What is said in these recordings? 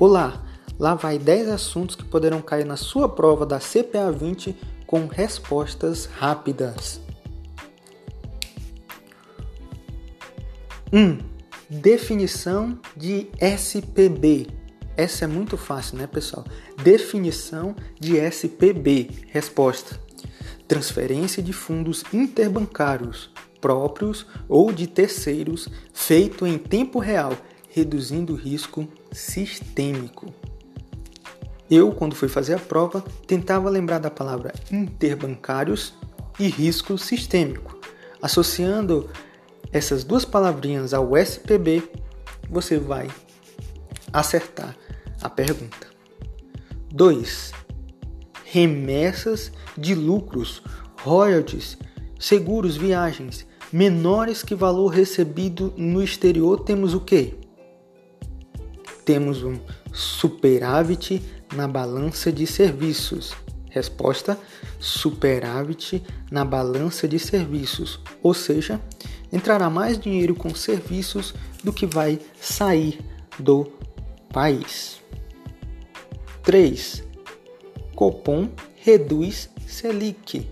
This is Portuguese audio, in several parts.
Olá, lá vai 10 assuntos que poderão cair na sua prova da CPA 20 com respostas rápidas. 1. Um, definição de SPB. Essa é muito fácil, né, pessoal? Definição de SPB. Resposta: transferência de fundos interbancários próprios ou de terceiros feito em tempo real, reduzindo o risco sistêmico. Eu, quando fui fazer a prova, tentava lembrar da palavra interbancários e risco sistêmico. Associando essas duas palavrinhas ao SPB, você vai acertar a pergunta. 2. Remessas de lucros, royalties, seguros, viagens menores que valor recebido no exterior, temos o quê? Temos um superávit na balança de serviços? Resposta: superávit na balança de serviços, ou seja, entrará mais dinheiro com serviços do que vai sair do país. 3. Copom reduz Selic.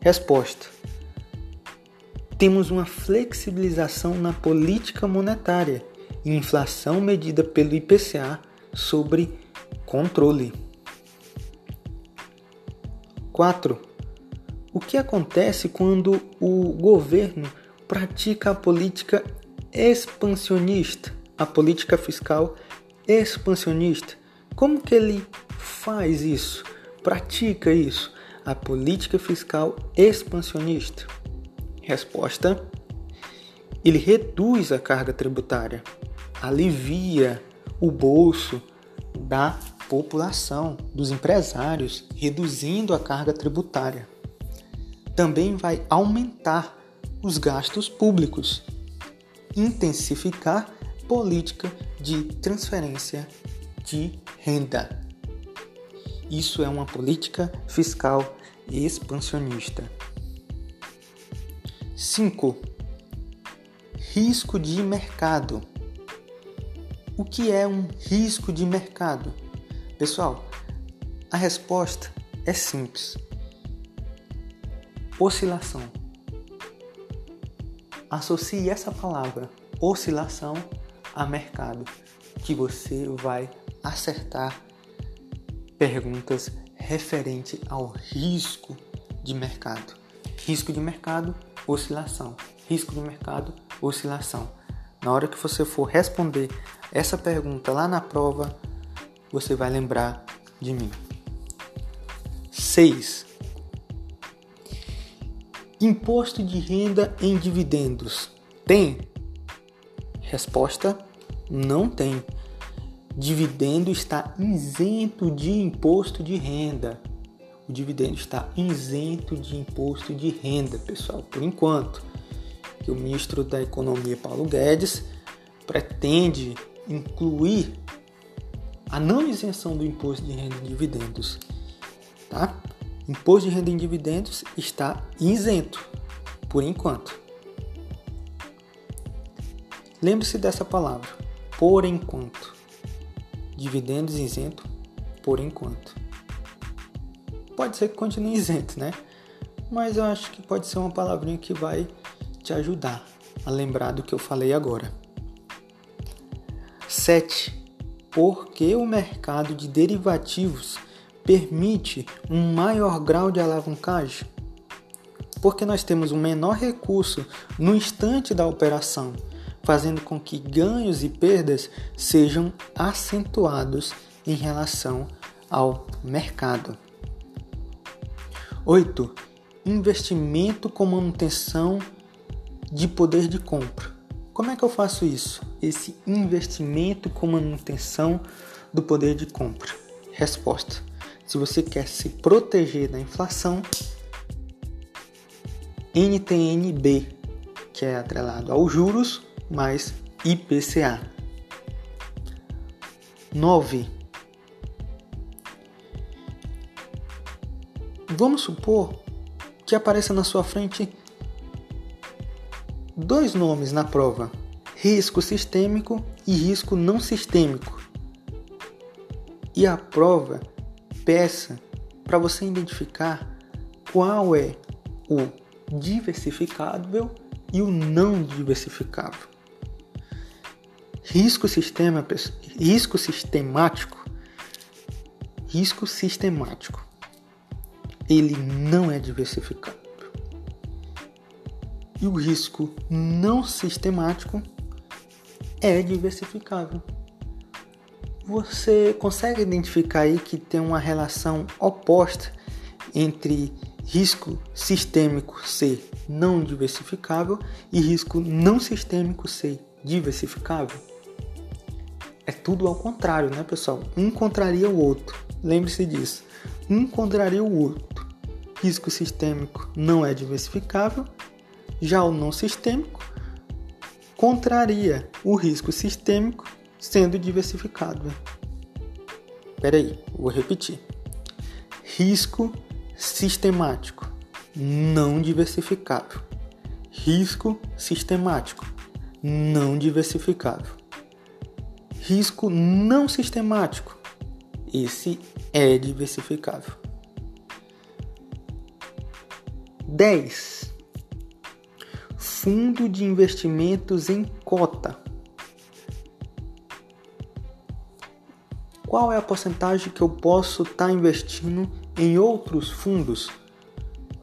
Resposta: Temos uma flexibilização na política monetária inflação medida pelo IPCA sobre controle. 4. O que acontece quando o governo pratica a política expansionista, a política fiscal expansionista? Como que ele faz isso? Pratica isso? A política fiscal expansionista? Resposta: ele reduz a carga tributária, alivia o bolso da população, dos empresários, reduzindo a carga tributária. Também vai aumentar os gastos públicos, intensificar política de transferência de renda. Isso é uma política fiscal expansionista. 5. Risco de mercado. O que é um risco de mercado? Pessoal, a resposta é simples. Oscilação. Associe essa palavra, oscilação, a mercado, que você vai acertar perguntas referente ao risco de mercado. Risco de mercado, oscilação. Risco de mercado, oscilação. Na hora que você for responder essa pergunta lá na prova, você vai lembrar de mim. 6. Imposto de renda em dividendos tem? Resposta: não tem. Dividendo está isento de imposto de renda. O dividendo está isento de imposto de renda, pessoal, por enquanto. Que o ministro da Economia Paulo Guedes pretende incluir a não isenção do imposto de renda em dividendos, tá? Imposto de renda em dividendos está isento por enquanto. Lembre-se dessa palavra, por enquanto. Dividendos isento por enquanto. Pode ser que continue isento, né? Mas eu acho que pode ser uma palavrinha que vai te ajudar a lembrar do que eu falei agora. 7. Por que o mercado de derivativos permite um maior grau de alavancagem? Porque nós temos um menor recurso no instante da operação, fazendo com que ganhos e perdas sejam acentuados em relação ao mercado. 8. Investimento com manutenção de poder de compra. Como é que eu faço isso? Esse investimento com manutenção do poder de compra. Resposta: se você quer se proteger da inflação, NTNB, que é atrelado aos juros, mais IPCA. 9. Vamos supor que apareça na sua frente dois nomes na prova: risco sistêmico e risco não sistêmico. E a prova peça para você identificar qual é o diversificável e o não diversificável. Risco, sistema, risco sistemático, risco sistemático, ele não é diversificável. E o risco não sistemático é diversificável. Você consegue identificar aí que tem uma relação oposta entre risco sistêmico ser não diversificável e risco não sistêmico ser diversificável? É tudo ao contrário, né, pessoal? Um contraria o outro. Lembre-se disso. Um contraria o outro. Risco sistêmico não é diversificável, já o não sistêmico contraria o risco sistêmico sendo diversificado. Espera aí, vou repetir. Risco sistemático não diversificável. Risco sistemático não diversificável. Risco não sistemático. Esse é diversificável. 10 fundo de investimentos em cota. Qual é a porcentagem que eu posso estar tá investindo em outros fundos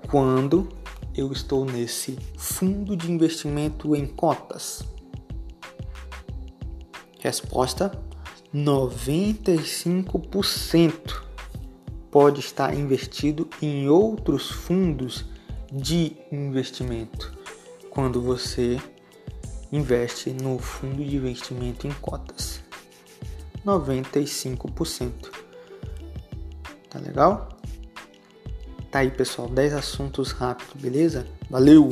quando eu estou nesse fundo de investimento em cotas? Resposta: 95% pode estar investido em outros fundos de investimento quando você investe no fundo de investimento em cotas. 95%. Tá legal? Tá aí, pessoal, 10 assuntos rápidos, beleza? Valeu!